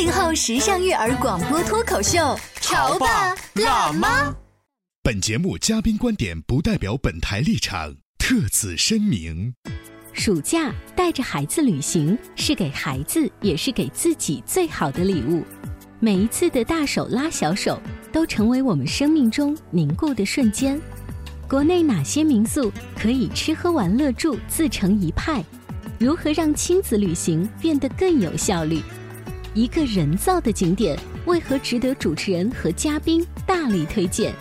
八零后时尚育儿广播脱口秀，潮爸辣妈。本节目嘉宾观点不代表本台立场，特此声明。暑假带着孩子旅行，是给孩子，也是给自己最好的礼物。每一次的大手拉小手，都成为我们生命中凝固的瞬间。国内哪些民宿可以吃喝玩乐住自成一派？如何让亲子旅行变得更有效率？一个人造的景点为何值得主持人和嘉宾大力推荐？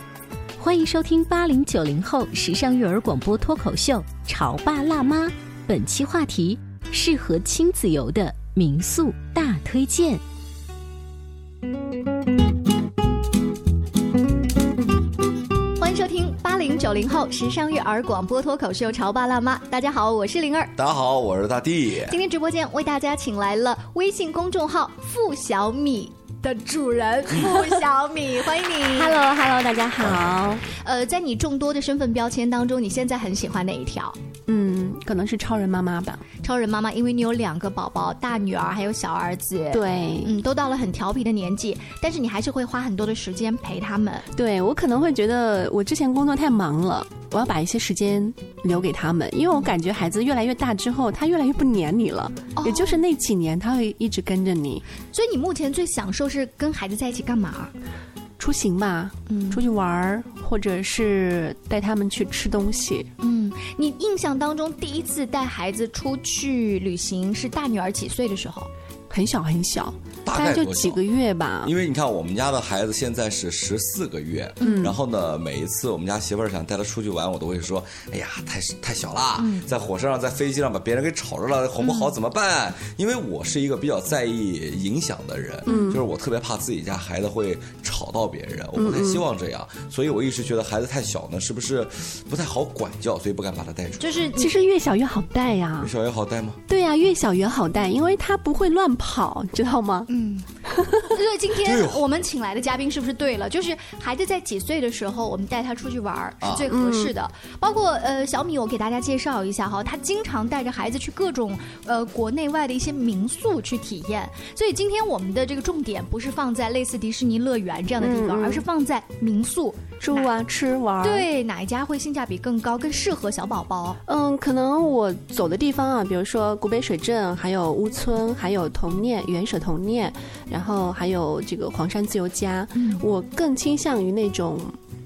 欢迎收听八零九零后时尚育儿广播脱口秀《潮爸辣妈》，本期话题：适合亲子游的民宿大推荐。零九零后时尚育儿广播脱口秀《潮爸辣妈》。大家好，我是灵儿。大家好，我是大地。今天直播间为大家请来了微信公众号“付小米”的主人付小米，欢迎你。Hello，Hello，大家好。呃，在你众多的身份标签当中，你现在很喜欢哪一条？嗯，可能是超人妈妈吧。超人妈妈，因为你有两个宝宝，大女儿还有小儿子。对，嗯，都到了很调皮的年纪，但是你还是会花很多的时间陪他们。对我可能会觉得我之前工作太忙了，我要把一些时间留给他们，因为我感觉孩子越来越大之后，他越来越不黏你了，哦也就是那几年他会一直跟着你。所以你目前最享受是跟孩子在一起干嘛？出行嘛，嗯出去玩儿，或者是带他们去吃东西。嗯，你印象当中第一次带孩子出去旅行是大女儿几岁的时候？很小很小，大概就几个月吧。因为你看，我们家的孩子现在是十四个月，嗯。然后呢，每一次我们家媳妇儿想带他出去玩，我都会说：“哎呀，太太小啦，嗯。在火车上、在飞机上把别人给吵着了，哄不好怎么办？”因为我是一个比较在意影响的人，嗯。就是我特别怕自己家孩子会吵到别人，我不太希望这样，所以我一直觉得孩子太小呢，是不是不太好管教，所以不敢把他带出去。就是其实越小越好带呀、越小越好带吗？对呀、越小越好带，因为他不会乱跑，知道吗？嗯，所以今天我们请来的嘉宾是不是对了？就是孩子在几岁的时候，我们带他出去玩是最合适的。包括呃小米，我给大家介绍一下哈，他经常带着孩子去各种呃国内外的一些民宿去体验。所以今天我们的这个重点不是放在类似迪士尼乐园这样的地方，而是放在民宿。住啊，吃玩。，对，哪一家会性价比更高，更适合小宝宝？嗯，可能我走的地方啊，比如说古北水镇，还有乌村，还有童念原舍童念，然后还有这个黄山自由家，嗯我更倾向于那种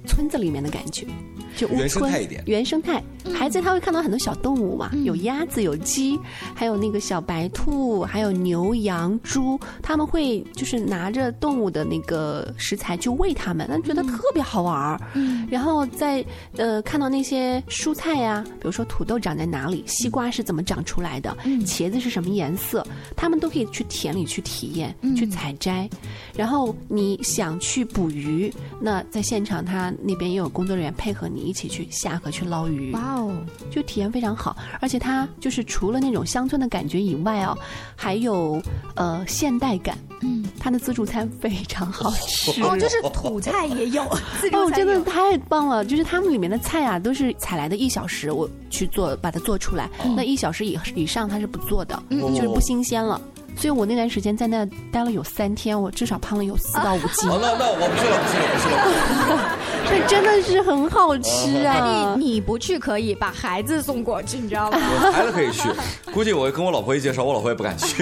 村子里面的感觉。就乌原生态一点。原生态，孩子他会看到很多小动物嘛，嗯。有鸭子，有鸡，还有那个小白兔，还有牛、羊、猪，他们会就是拿着动物的那个食材去喂它们，那觉得特别好玩儿。嗯。然后在呃看到那些蔬菜呀、比如说土豆长在哪里，西瓜是怎么长出来的，嗯。茄子是什么颜色，他们都可以去田里去体验、嗯。去采摘。然后你想去捕鱼，那在现场他那边也有工作人员配合你一起去下河去捞鱼。哇哦，就体验非常好，而且它就是除了那种乡村的感觉以外哦，还有呃现代感。嗯，它的自助餐非常好吃哦，就是土菜也有，自助哦，真的太棒了！就是他们里面的菜啊，都是采来的一小时，我去做把它做出来，那一小时以以上它是不做的，嗯就是不新鲜了。所以我那段时间在那待了有三天，我至少胖了有四到五斤。好，那那我不去了，不去了，不去了。这真的是很好吃啊！你你不去可以把孩子送过去，你知道吗？我孩子可以去，估计我跟我老婆一介绍，我老婆也不敢去。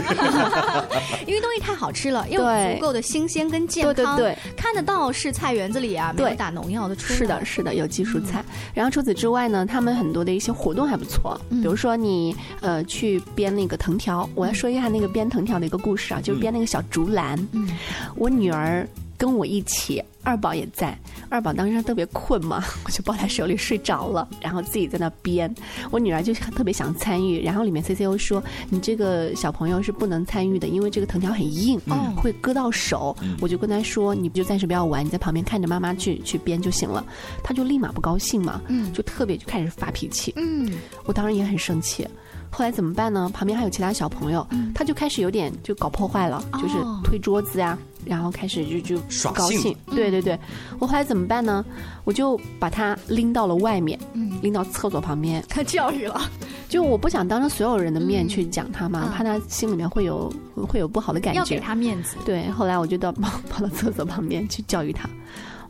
因为东西太好吃了，又对足够的新鲜跟健康，对对对看得到是菜园子里啊，没有打农药的出。是的，是的，有机蔬菜。然后除此之外呢，他们很多的一些活动还不错，比如说你呃去编那个藤条。我要说一下那个编藤条的一个故事啊，就是编那个小竹篮。嗯我女儿跟我一起，二宝也在。二宝当时特别困嘛，我就抱在手里睡着了，然后自己在那编。我女儿就特别想参与，然后里面 C C O 说：“你这个小朋友是不能参与的，因为这个藤条很硬，嗯会割到手。我就跟他说：“你就暂时不要玩，你在旁边看着妈妈去去编就行了。”他就立马不高兴嘛，嗯就特别就开始发脾气。嗯，我当时也很生气。后来怎么办呢？旁边还有其他小朋友，他就开始有点就搞破坏了，就是推桌子呀、然后开始就就不高兴。对对对，我后来怎么办呢？我就把他拎到了外面，嗯拎到厕所旁边。他教育了，就我不想当着所有人的面去讲他嘛，嗯怕他心里面会有会有不好的感觉要给。他面子。对，后来我就到跑 跑到厕所旁边去教育他，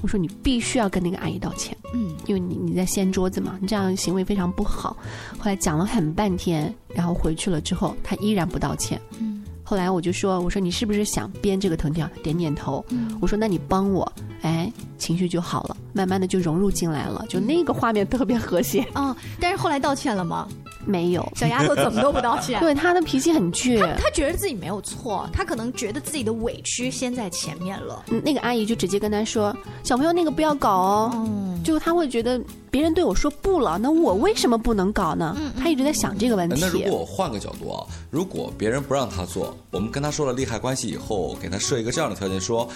我说你必须要跟那个阿姨道歉。嗯因为你你在掀桌子嘛，你这样行为非常不好。后来讲了很半天，然后回去了之后，他依然不道歉。嗯后来我就说，我说你是不是想编这个藤条？点点头。嗯我说那你帮我，哎，情绪就好了，慢慢的就融入进来了，就那个画面特别和谐。哦，但是后来道歉了吗？没有，小丫头怎么都不道歉。对她的脾气很倔。她觉得自己没有错，她可能觉得自己的委屈先在前面了。嗯那个阿姨就直接跟她说：“小朋友，那个不要搞哦。嗯，就她会觉得别人对我说不了，那我为什么不能搞呢？嗯他一直在想这个问题。那如果我换个角度啊，如果别人不让她做，我们跟她说了利害关系以后，给她设一个这样的条件，说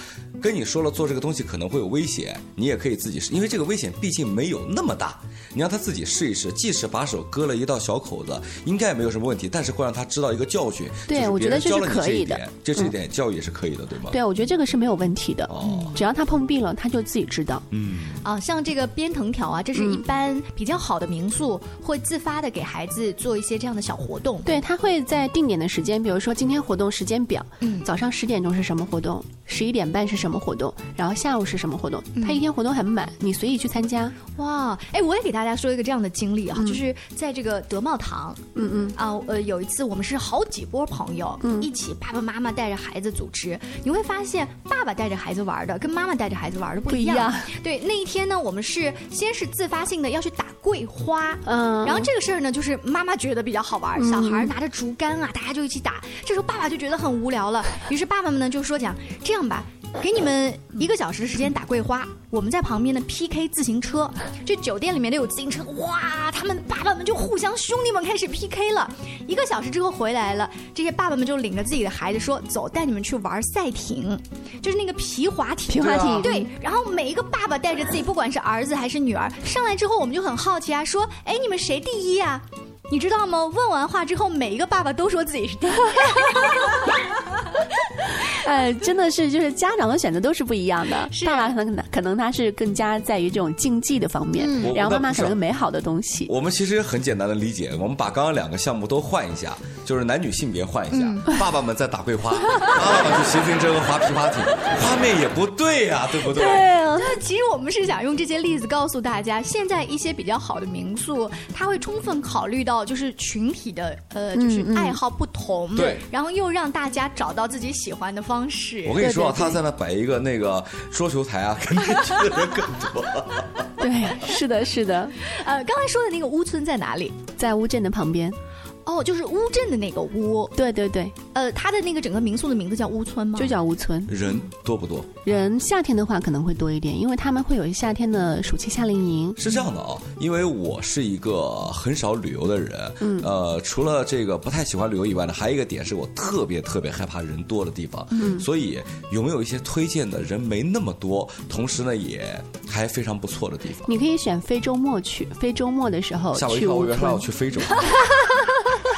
跟你说了做这个东西可能会有危险，你也可以自己试，因为这个危险毕竟没有那么大，你让她自己试一试，即使把手割了一道小口子，应该也没有什么问题，但是会让他知道一个教训。对我觉得这是可以的这是一点教育也是可以的，对吗？对，我觉得这个是没有问题的。哦只要他碰壁了，他就自己知道。嗯，啊，像这个编藤条啊，这是一般比较好的民宿会自发的给孩子做一些这样的小活动。对他会在定点的时间，比如说今天活动时间表，嗯早上十点钟是什么活动，十一点半是什么活动，然后下午是什么活动，嗯他一天活动很满，你随意去参加。哇，哎，我也给大家说一个这样的经历啊，就是在这个德茂堂嗯嗯，啊，呃，有一次我们是好几波朋友、嗯一起，爸爸妈妈带着孩子组织，你会发现爸爸带着孩子玩的跟妈妈带着孩子玩的不一样。对，那一天呢，我们是先是自发性的要去打桂花，嗯然后这个事儿呢，就是妈妈觉得比较好玩，嗯小孩拿着竹竿啊，大家就一起打。这时候爸爸就觉得很无聊了，于是爸爸们呢就说讲这样吧。给你们一个小时的时间打桂花，我们在旁边呢 PK 自行车。这酒店里面都有自行车，哇，他们爸爸们就互相兄弟们开始 PK 了。一个小时之后回来了，这些爸爸们就领着自己的孩子说：“走，带你们去玩赛艇，就是那个皮划艇。”皮划艇对，然后每一个爸爸带着自己，不管是儿子还是女儿，上来之后，我们就很好奇啊，说：“哎，你们谁第一啊？”你知道吗？问完话之后，每一个爸爸都说自己是第一。呃，真的是就是家长的选择都是不一样的。爸爸可能可能他是更加在于这种竞技的方面，嗯然后妈妈我可能美好的东西。我们其实很简单的理解，我们把刚刚两个项目都换一下，就是男女性别换一下。嗯爸爸们在打桂花，妈妈们去骑自行车和划皮划艇，画面也不对呀、对不对？啊，那其实我们是想用这些例子告诉大家，现在一些比较好的民宿，它会充分考虑到就是群体的呃，就是爱好不同，对然后又让大家找到自己喜欢的方式。我跟你说啊，对对对他在那摆一个那个桌球台啊，肯定去的人更多。对，是的，是的，呃，刚才说的那个乌村在哪里？在乌镇的旁边。哦，就是乌镇的那个乌。对对对，呃，它的那个整个民宿的名字叫乌村吗？就叫乌村。人多不多？人夏天的话可能会多一点，因为他们会有夏天的暑期夏令营。是这样的啊，因为我是一个很少旅游的人，嗯，呃，除了这个不太喜欢旅游以外呢，还有一个点是我特别特别害怕人多的地方，嗯，所以有没有一些推荐的人没那么多，同时呢也还非常不错的地方？你可以选非周末去，非周末的时候吓我一跳，去乌我以为他要。去非洲。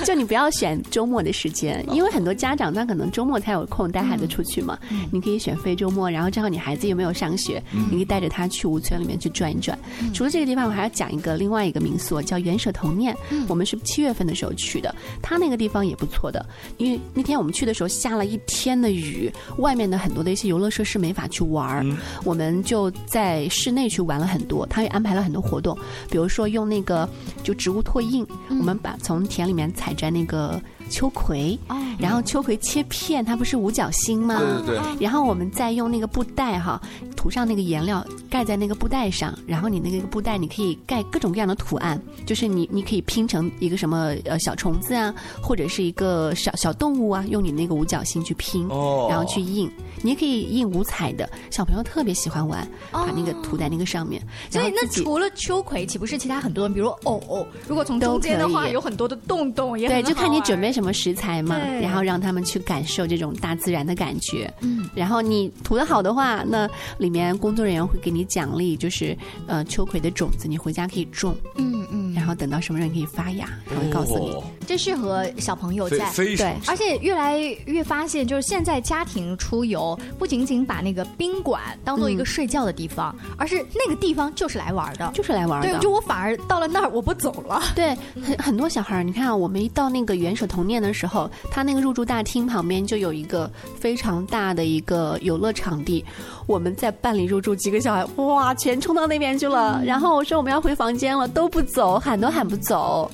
就你不要选周末的时间，因为很多家长他可能周末才有空带孩子出去嘛。你可以选非周末，然后正好你孩子又没有上学，你可以带着他去吴村里面去转一转。除了这个地方，我还要讲一个另外一个民宿，叫元舍童念。我们是七月份的时候去的，他那个地方也不错的，因为那天我们去的时候下了一天的雨，外面的很多的一些游乐设施没法去玩儿，我们就在室内去玩了很多。他也安排了很多活动，比如说用那个就植物拓印，我们把从田里面采摘那个。秋葵，然后秋葵切片，它不是五角星吗？对对对。然后我们再用那个布袋哈，涂上那个颜料，盖在那个布袋上，然后你那个布袋你可以盖各种各样的图案，就是你你可以拼成一个什么呃小虫子啊，或者是一个小小动物啊，用你那个五角星去拼，然后去印。你也可以印五彩的，小朋友特别喜欢玩，把那个涂在那个上面。所以那除了秋葵，岂不是其他很多，比如藕，如果从中间的话，有很多的洞洞，也对，就看你准备什。什么食材嘛，然后让他们去感受这种大自然的感觉。嗯，然后你涂的好的话，那里面工作人员会给你奖励，就是呃秋葵的种子，你回家可以种。嗯嗯，然后等到什么时候可以发芽，他会告诉你。这适合小朋友在对，而且越来越发现，就是现在家庭出游不仅仅把那个宾馆当做一个睡觉的地方，而是那个地方就是来玩的，就是来玩的。对，就我反而到了那儿我不走了。对，很很多小孩儿，你看啊，我们一到那个元首童。年的时候，他那个入住大厅旁边就有一个非常大的一个游乐场地。我们在办理入住，几个小孩哇，全冲到那边去了。然后我说我们要回房间了，都不走，喊都喊不走。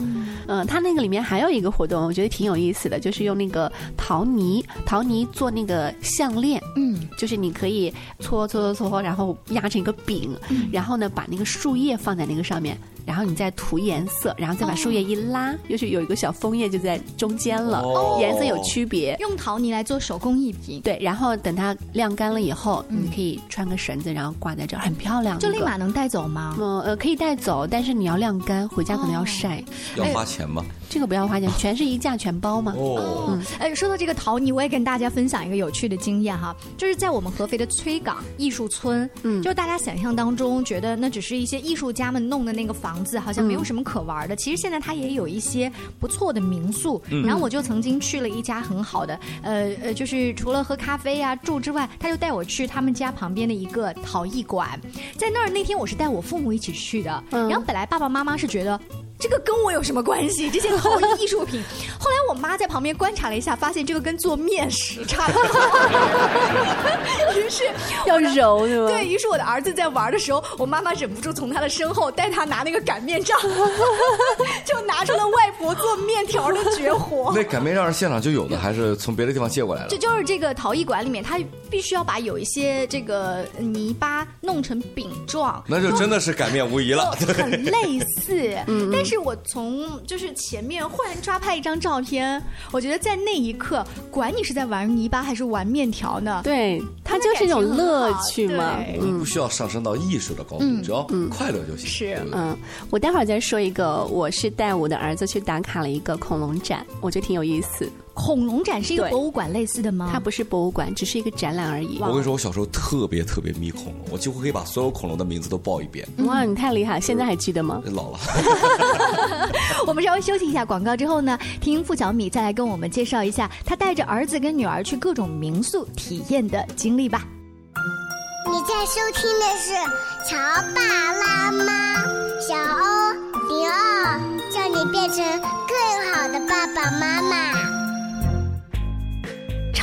嗯，他那个里面还有一个活动，我觉得挺有意思的，就是用那个陶泥，陶泥做那个项链。嗯，就是你可以搓搓搓搓，然后压成一个饼，然后呢把那个树叶放在那个上面，然后你再涂颜色，然后再把树叶一拉，又是有一个小枫叶就在中间了，颜色有区别。用陶泥来做手工艺品，对，然后等它晾干了以后，你可以。穿个绳子，然后挂在这儿，很漂亮。就立马能带走吗？嗯呃，可以带走，但是你要晾干，回家可能要晒。要花钱吗？这个不要花钱，全是一价全包嘛。哦，哎，说到这个陶泥，我也跟大家分享一个有趣的经验哈，就是在我们合肥的崔岗艺术村，嗯，就大家想象当中觉得那只是一些艺术家们弄的那个房子，好像没有什么可玩的。其实现在它也有一些不错的民宿。嗯然后我就曾经去了一家很好的，呃呃，就是除了喝咖啡啊住之外，他就带我去他们家旁边的一个陶艺馆，在那儿那天我是带我父母一起去的，然后本来爸爸妈妈是觉得。这个跟我有什么关系？这些陶艺艺术品。后来我妈在旁边观察了一下，发现这个跟做面食差不多。于是 要揉对吧？对于是，我的儿子在玩的时候，我妈妈忍不住从他的身后带他拿那个擀面杖，就拿出了外婆做面条的绝活。那擀面杖是现场就有的，还是从别的地方借过来的？这就是这个陶艺馆里面，他必须要把有一些这个泥巴弄成饼状。那就真的是擀面无疑了，很类似，嗯。但是我从就是前面忽然抓拍一张照片，我觉得在那一刻，管你是在玩泥巴还是玩面条呢，对，它就是一种乐趣嘛，不需要上升到艺术的高度，只要快乐就行。是，嗯，我待会儿再说一个，我是带我的儿子去打卡了一个恐龙展，我觉得挺有意思。恐龙展是一个博物馆类似的吗？它不是博物馆，只是一个展览而已。我跟你说，我小时候特别特别迷恐龙，我几乎可以把所有恐龙的名字都报一遍。哇，你太厉害！现在还记得吗？老了。我们稍微休息一下广告之后呢，听付小米再来跟我们介绍一下他带着儿子跟女儿去各种民宿体验的经历吧。你在收听的是《乔爸拉妈》，小欧零二，叫你变成更好的爸爸妈妈。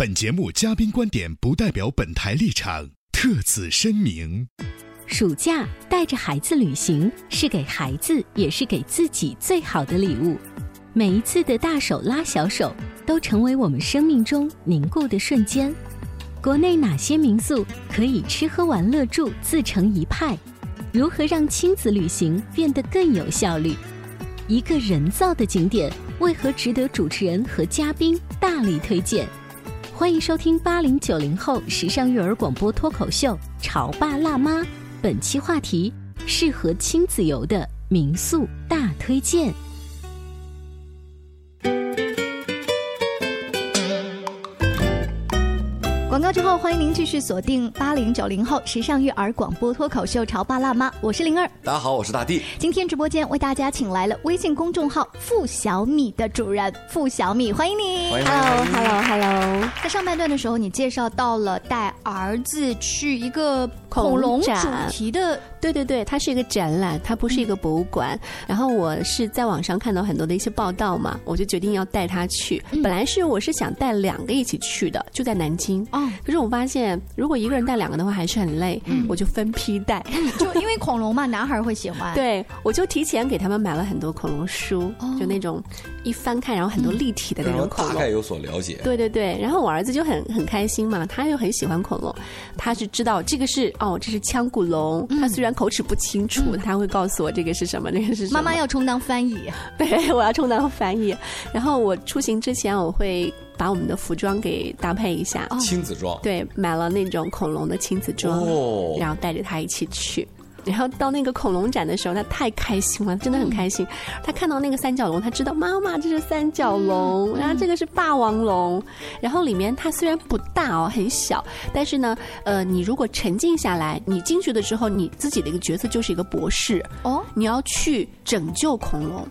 本节目嘉宾观点不代表本台立场，特此声明。暑假带着孩子旅行，是给孩子也是给自己最好的礼物。每一次的大手拉小手，都成为我们生命中凝固的瞬间。国内哪些民宿可以吃喝玩乐住自成一派？如何让亲子旅行变得更有效率？一个人造的景点为何值得主持人和嘉宾大力推荐？欢迎收听八零九零后时尚育儿广播脱口秀《潮爸辣妈》，本期话题：适合亲子游的民宿大推荐。之后，欢迎您继续锁定八零九零后时尚育儿广播脱口秀《潮爸辣妈》，我是灵儿。大家好，我是大地。今天直播间为大家请来了微信公众号“付小米”的主人付小米，欢迎你。Hello，Hello，Hello。在上半段的时候，你介绍到了带儿子去一个恐龙主题的，对对对，它是一个展览，它不是一个博物馆。然后我是在网上看到很多的一些报道嘛，我就决定要带他去。本来是我是想带两个一起去的，就在南京。哦，可是我发现如果一个人带两个的话还是很累，我就分批带。就因为恐龙嘛，男孩会喜欢。对，我就提前给他们买了很多恐龙书，哦就那种一翻开然后很多立体的那种恐龙。他大概有所了解。对对对，然后我儿子就很很开心嘛，他又很喜欢恐龙，他是知道这个是哦，这是腔骨龙。他虽然口齿不清楚，他会告诉我这个是什么，那个是什么。妈妈要充当翻译，对我要充当翻译。然后我出行之前，我会把我们的服装给搭配一下。亲子装。对，买了那种恐龙的亲子装，哦然后带着他一起去。然后到那个恐龙展的时候，他太开心了，真的很开心。他看到那个三角龙，他知道妈妈这是三角龙，然后这个是霸王龙。然后里面它虽然不大哦，很小，但是呢，呃，你如果沉浸下来，你进去的时候，你自己的一个角色就是一个博士哦，你要去拯救恐龙。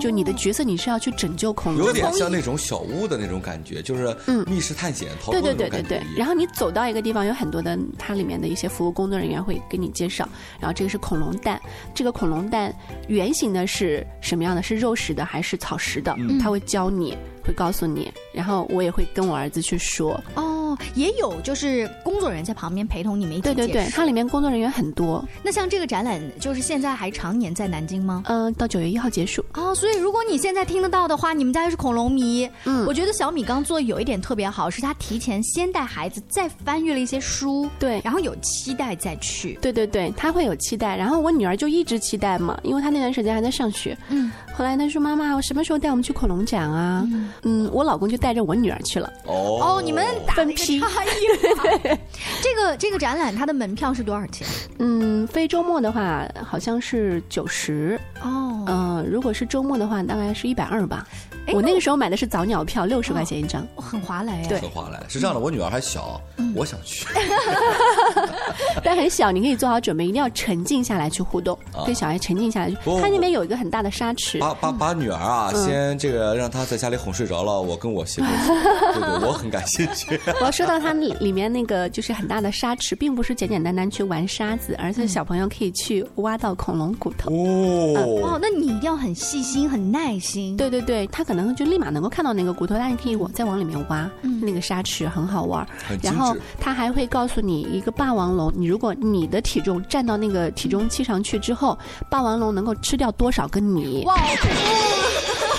就你的角色，你是要去拯救恐龙，有点像那种小屋的那种感觉，就是密室探险、逃对脱对对对对那种感觉一。样。然后你走到一个地方，有很多的它里面的一些服务工作人员会给你介绍。然后这个是恐龙蛋，这个恐龙蛋圆形的是什么样的？是肉食的还是草食的？嗯他会教你，会告诉你。然后我也会跟我儿子去说。哦，也有就是工作人员在旁边陪同你们一起对对对它里面工作人员很多。那像这个展览，就是现在还常年在南京吗？嗯、到九月一号结束。哦，所以如果你现在听得到的话，你们家又是恐龙迷，嗯我觉得小米刚做有一点特别好，是他提前先带孩子再翻阅了一些书，对，然后有期待再去。对对对，他会有期待，然后我女儿就一直期待嘛，因为她那段时间还在上学。嗯，后来她说：“妈妈，我什么时候带我们去恐龙展啊？”嗯我老公就带着我女儿去了。哦哦，你们打差异了。这个这个展览它的门票是多少钱？嗯，非周末的话好像是九十。哦，嗯、如果是周末的话，大概是一百二吧。哎我那个时候买的是早鸟票，六十块钱一张。很划来呀。对很划来。是这样的，我女儿还小，我想去。但很小，你可以做好准备，一定要沉浸下来去互动，啊跟小孩沉浸下来去。不它那边有一个很大的沙池，把把把女儿啊，嗯先这个让她在家里哄睡着了，我跟我媳妇儿，对对，我很感兴趣。我要说到它里里面那个就是很大的沙池，并不是简简单单去玩沙子，而是小朋友可以去挖到恐龙骨头。哦哦，那你一定要很细心、很耐心。对对对，他可能就立马能够看到那个骨头，但你可以往再往里面挖，那个沙池很好玩。然后他还会告诉你一个霸王龙，你如果你的体重站到那个体重器上去之后，霸王龙能够吃掉多少个你？哇，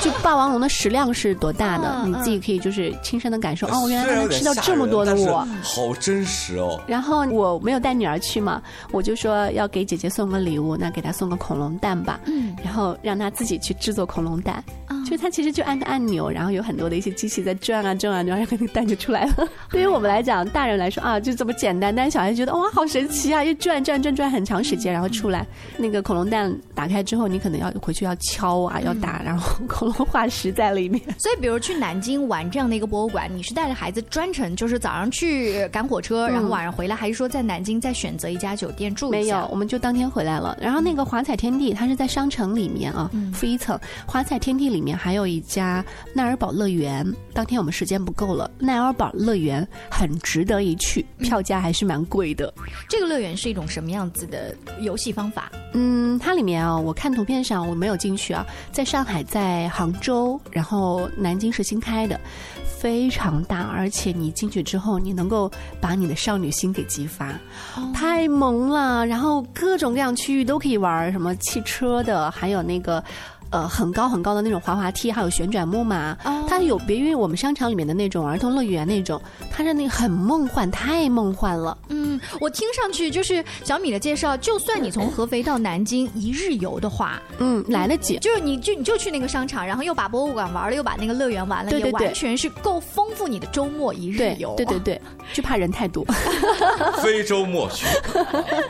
就霸王龙的食量是多大的，嗯你自己可以就是亲身的感受。哦，原来能吃到这么多的我。好真实哦。然后我没有带女儿去嘛，我就说要给姐姐送个礼物，那给她送个恐龙蛋吧。嗯，然后让她自己去制作恐龙蛋。就它其实就按个按钮，然后有很多的一些机器在转啊转啊，然后那个蛋就出来了。对于我们来讲，大人来说啊，就这么简单，但是小孩觉得哇，好神奇啊，又转转转转很长时间，然后出来那个恐龙蛋打开之后，你可能要回去要敲啊，要打，然后恐龙化石在里面。所以，比如去南京玩这样的一个博物馆，你是带着孩子专程，就是早上去赶火车，然后晚上回来，还是说在南京再选择一家酒店住一下？没有，我们就当天回来了。然后那个华彩天地，它是在商城里面啊，负一层。华彩天地里面面还有一家奈尔堡乐园。当天我们时间不够了，奈尔堡乐园很值得一去，票价还是蛮贵的。这个乐园是一种什么样子的游戏方法？嗯，它里面啊，我看图片上我没有进去啊，在上海、在杭州，然后南京是新开的，非常大，而且你进去之后，你能够把你的少女心给激发，太萌了。然后各种各样区域都可以玩，什么汽车的，还有那个。呃，很高很高的那种滑滑梯，还有旋转木马，它有别于我们商场里面的那种儿童乐园那种，它是那个很梦幻，太梦幻了。嗯，我听上去就是小米的介绍，就算你从合肥到南京一日游的话，嗯，来得及，就是你就你就去那个商场，然后又把博物馆玩了，又把那个乐园玩了，也完全是够丰富你的周末一日游。对对对，就怕人太多。非周末去，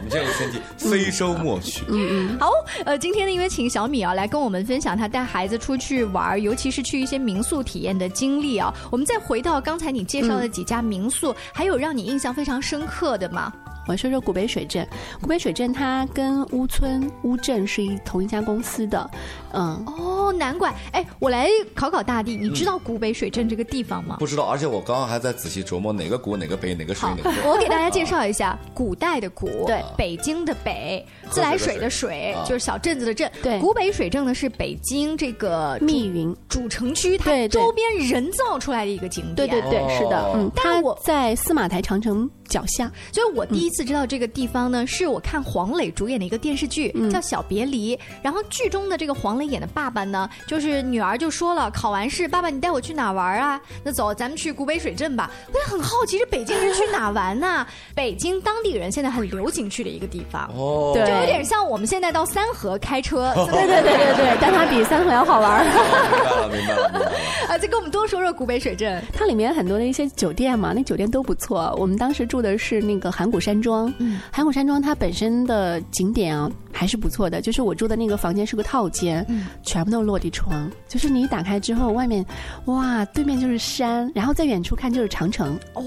你这个天气，非周末去。嗯嗯。好，呃，今天呢，因为请小米啊来跟我们。分享他带孩子出去玩，尤其是去一些民宿体验的经历啊。我们再回到刚才你介绍的几家民宿，还有让你印象非常深刻的吗？我说说古北水镇，古北水镇它跟乌村乌镇是一同一家公司的，嗯，哦，难怪，哎，我来考考大地，你知道古北水镇这个地方吗？不知道，而且我刚刚还在仔细琢磨哪个古哪个北哪个水哪个。我给大家介绍一下，古代的古，对，北京的北，自来水的水，就是小镇子的镇。对，古北水镇呢是北京这个密云。主城区，它周边人造出来的一个景点。对对对，是的，嗯，它在司马台长城脚下，所以我第一次。知道这个地方呢，是我看黄磊主演的一个电视剧，叫《小别离》。然后剧中的这个黄磊演的爸爸呢，就是女儿就说了，考完试，爸爸你带我去哪玩啊？那走，咱们去古北水镇吧。我也很好奇，这北京人去哪玩呢？北京当地人现在很流行去的一个地方，哦，就有点像我们现在到三河开车。对对对对对，但它比三河要好玩。明白了，明白了。啊，再跟我们多说说古北水镇。它里面很多的一些酒店嘛，那酒店都不错。我们当时住的是那个函谷山庄。庄，嗯，海谷山庄它本身的景点啊还是不错的，就是我住的那个房间是个套间，嗯，全部都是落地窗，就是你一打开之后，外面，哇，对面就是山，然后在远处看就是长城，哇，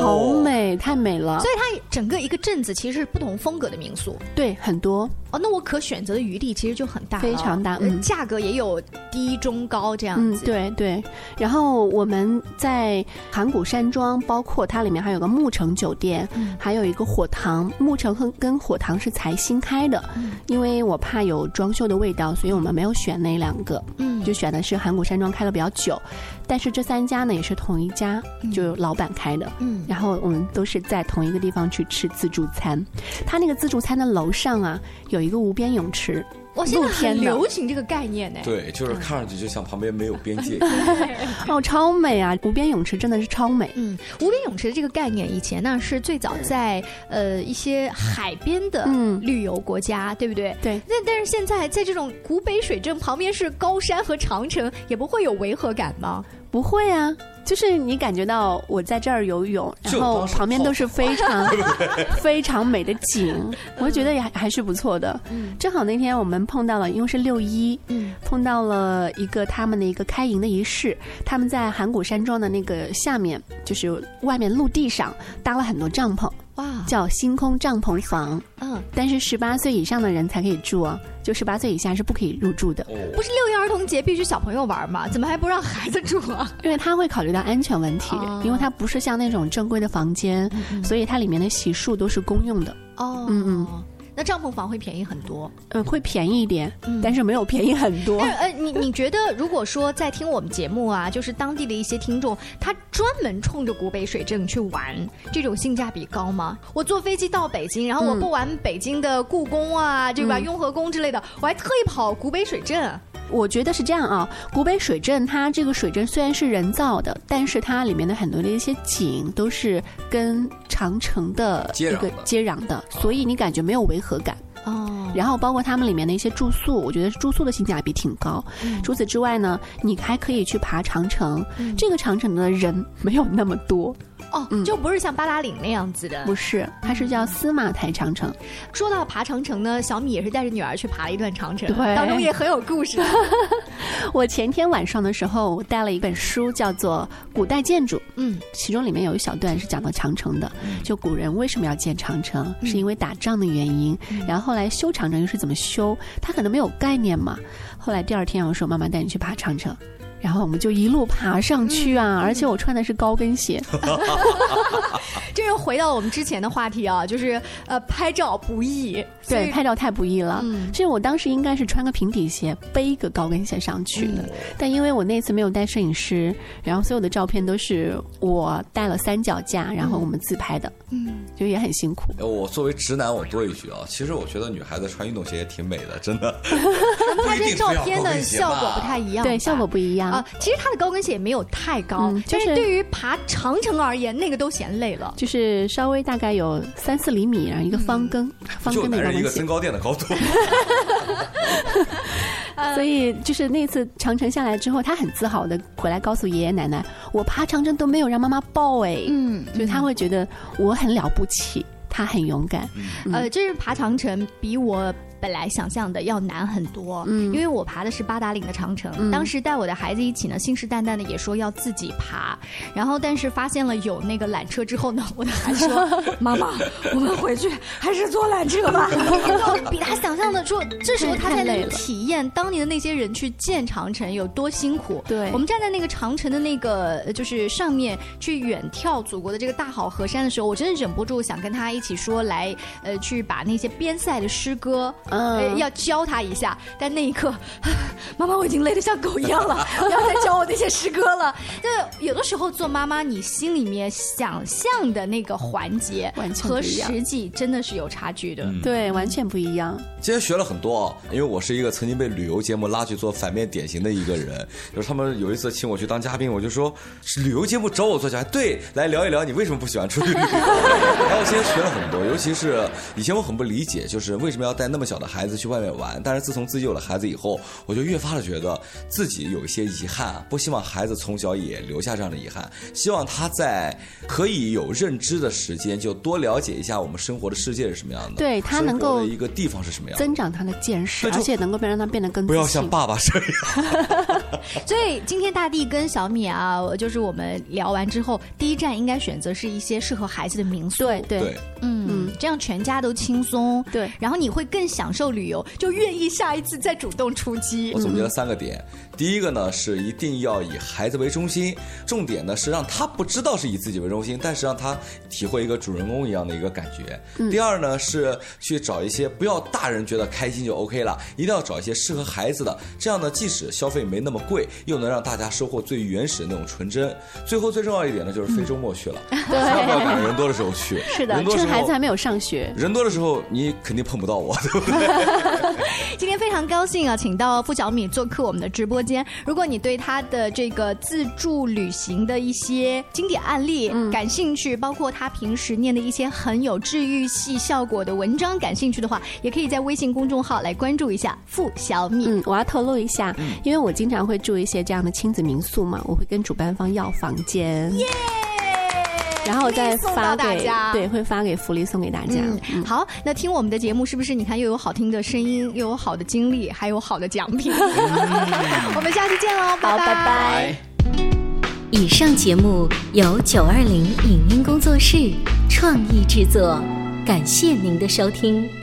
好美，太美了。所以它整个一个镇子其实是不同风格的民宿，对，很多。哦，那我可选择的余地其实就很大，非常大，嗯，价格也有低、中、高这样子，对对。然后我们在函谷山庄，包括它里面还有个牧城酒店，还有一个火塘。牧城和跟火塘是才新开的，因为我怕有装修的味道，所以我们没有选那两个，嗯，就选的是函谷山庄开的比较久。但是这三家呢也是同一家，就老板开的，嗯，然后我们都是在同一个地方去吃自助餐。他那个自助餐的楼上啊有一个无边泳池，哇，现在很流行这个概念呢。对，就是看上去就像旁边没有边界，哦，超美啊！无边泳池真的是超美。嗯，无边泳池的这个概念以前呢是最早在呃一些海边的旅游国家，对不对？对。那但是现在在这种古北水镇旁边是高山和长城，也不会有违和感吗？不会啊，就是你感觉到我在这儿游泳，然后旁边都是非常 非常美的景，我觉得也还是不错的。正好那天我们碰到了，因为是六一，碰到了一个他们的一个开营的仪式，他们在函谷山庄的那个下面，就是外面陆地上搭了很多帐篷。叫星空帐篷房，嗯，但是十八岁以上的人才可以住啊，就十八岁以下是不可以入住的。不是六一儿童节必须小朋友玩吗？怎么还不让孩子住啊？因为他会考虑到安全问题，因为它不是像那种正规的房间，所以它里面的洗漱都是公用的。哦，嗯嗯。那帐篷房会便宜很多，嗯，会便宜一点，但是没有便宜很多。呃，你你觉得，如果说在听我们节目啊，就是当地的一些听众，他专门冲着古北水镇去玩，这种性价比高吗？我坐飞机到北京，然后我不玩北京的故宫啊，对吧？雍和宫之类的，我还特意跑古北水镇。我觉得是这样啊，古北水镇它这个水镇虽然是人造的，但是它里面的很多的一些景都是跟长城的一个接壤的，所以你感觉没有违和感。哦，然后包括他们里面的一些住宿，我觉得住宿的性价比挺高。除此之外呢，你还可以去爬长城，这个长城的人没有那么多。哦，就不是像八达岭那样子的，不是，它是叫司马台长城。说到爬长城呢，小米也是带着女儿去爬了一段长城，对当中也很有故事。我前天晚上的时候，我带了一本书，叫做《古代建筑》，嗯，其中里面有一小段是讲到长城的，就古人为什么要建长城，是因为打仗的原因，然后后来修长城又是怎么修，他可能没有概念嘛。后来第二天我说妈妈带你去爬长城。然后我们就一路爬上去啊，而且我穿的是高跟鞋。这又回到我们之前的话题啊，就是呃，拍照不易，对，拍照太不易了。其实我当时应该是穿个平底鞋，背一个高跟鞋上去的，但因为我那次没有带摄影师，然后所有的照片都是我带了三脚架，然后我们自拍的，嗯，就也很辛苦。我作为直男，我多一句啊，其实我觉得女孩子穿运动鞋也挺美的，真的。拍这照片的效果不太一样，对，效果不一样啊。其实它的高跟鞋也没有太高，就是对于爬长城而言，那个都嫌累了。就是稍微大概有三四厘米，然后一个方跟，方跟的高跟鞋。一个增高垫的高度。所以就是那次长城下来之后，他很自豪的回来告诉爷爷奶奶：“我爬长城都没有让妈妈抱哎。”嗯，就是他会觉得我很了不起，他很勇敢。呃，这是爬长城比我。本来想象的要难很多，嗯，因为我爬的是八达岭的长城，当时带我的孩子一起呢，信誓旦旦的也说要自己爬，然后但是发现了有那个缆车之后呢，我的孩子说：“妈妈，我们回去还是坐缆车吧。”比他想象的说，这时候他才能体验当年的那些人去建长城有多辛苦。对，我们站在那个长城的那个就是上面去远眺祖国的这个大好河山的时候，我真的忍不住想跟他一起说来，呃，去把那些边塞的诗歌。嗯，要教他一下，但那一刻，妈妈我已经累得像狗一样了，不要再教我那些诗歌了。就有的时候做妈妈，你心里面想象的那个环节和实际真的是有差距的，对，完全不一样。今天学了很多，因为我是一个曾经被旅游节目拉去做反面典型的一个人，就是他们有一次请我去当嘉宾，我就说是旅游节目找我做嘉宾，对，来聊一聊你为什么不喜欢出去旅游。然后今天学了很多，尤其是以前我很不理解，就是为什么要带那么小。的孩子去外面玩，但是自从自己有了孩子以后，我就越发的觉得自己有一些遗憾，不希望孩子从小也留下这样的遗憾，希望他在可以有认知的时间，就多了解一下我们生活的世界是什么样的，对他能够一个地方是什么样，增长他的见识，而且能够让他变得更不要像爸爸这样。所以今天大地跟小米啊，就是我们聊完之后，第一站应该选择是一些适合孩子的民宿，对。对，嗯，这样全家都轻松，对，然后你会更享受旅游，就愿意下一次再主动出击。我总结了三个点，第一个呢是一定要以孩子为中心，重点呢是让他不知道是以自己为中心，但是让他体会一个主人公一样的一个感觉。第二呢是去找一些不要大人觉得开心就 OK 了，一定要找一些适合孩子的，这样呢即使消费没那么贵，又能让大家收获最原始的那种纯真。最后最重要一点呢就是非周末去了，千万不要赶上人多的时候去。是的，趁孩子还没有上学，人多的时候你肯定碰不到我，对不对？今天非常高兴啊，请到付小米做客我们的直播间。如果你对他的这个自助旅行的一些经典案例感兴趣，包括他平时念的一些很有治愈系效果的文章感兴趣的话，也可以在微信公众号来关注一下付小米。嗯，我要透露一下，因为我经常会住一些这样的亲子民宿嘛，我会跟主办方要房间。耶！然后再发给对，会发给福利送给大家。好，那听我们的节目是不是？你看又有好听的声音，又有好的经历，还有好的奖品。我们下期见喽，拜拜。以上节目由九二零影音工作室创意制作，感谢您的收听。